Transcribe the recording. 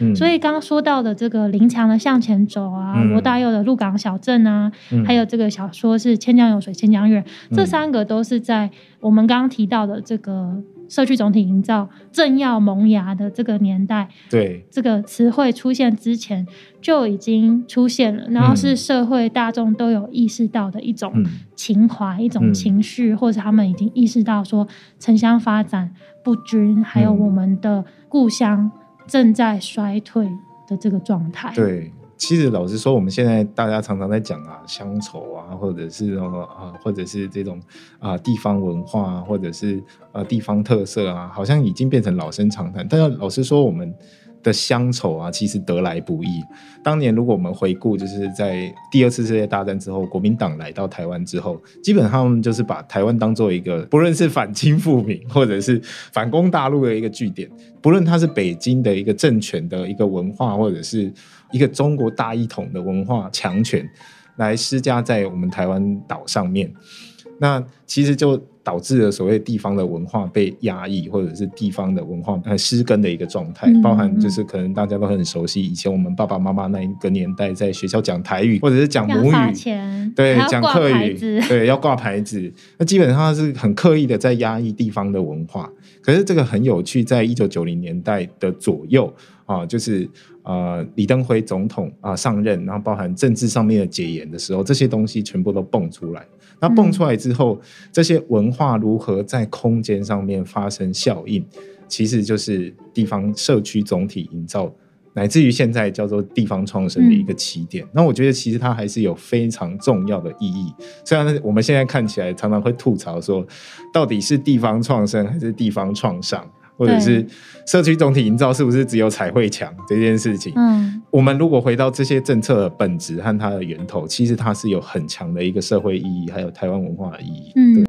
嗯。所以刚刚说到的这个林强的向前走啊，嗯。罗大佑的鹿港小镇啊，嗯。还有这个小说是千江有水千江月，这嗯三个都是在我们刚刚提到的这个社区总体营造正要萌芽的这个年代，对，这个词汇出现之前就已经出现了，然后是社会大众都有意识到的一种嗯。情怀、一种嗯。情绪，或者他们已经意识到说城乡发展不均，还有嗯。我们的故乡正在衰退的这个状态。对，其实老实说，我们现在大家常常在讲啊乡愁啊，或者是什么啊，或者是这种啊地方文化啊，或者是啊地方特色啊，好像已经变成老生常谈。但是老实说，我们的乡愁啊，其实得来不易。当年如果我们回顾，就是在第二次世界大战之后，国民党来到台湾之后，基本上就是把台湾当做一个不论是反清复明或者是反攻大陆的一个据点，不论它是北京的一个政权的一个文化，或者是一个中国大一统的文化强权，来施加在我们台湾岛上面。那其实就导致了所谓地方的文化被压抑，或者是地方的文化呃失根的一个状态，嗯包含就是可能大家都很熟悉，以前我们爸爸妈妈那一个年代在学校讲台语，或者是讲母语，对讲客语对，要挂牌子。那基本上是很刻意的在压抑地方的文化。可是这个很有趣，在一九九零年代的左右啊，就是呃李登辉总统啊上任，然后包含政治上面的解严的时候，这些东西全部都蹦出来。那蹦出来之后，这些文化如何在空间上面发生效应，其实就是地方社区总体营造。乃至于现在叫做地方创生的一个起点，那我觉得其实它还是有非常重要的意义。虽然我们现在看起来常常会吐槽说，到底是地方创生还是地方创伤，或者是社区总体营造是不是只有彩绘墙这件事情？嗯，我们如果回到这些政策的本质和它的源头，其实它是有很强的一个社会意义，还有台湾文化的意义。嗯，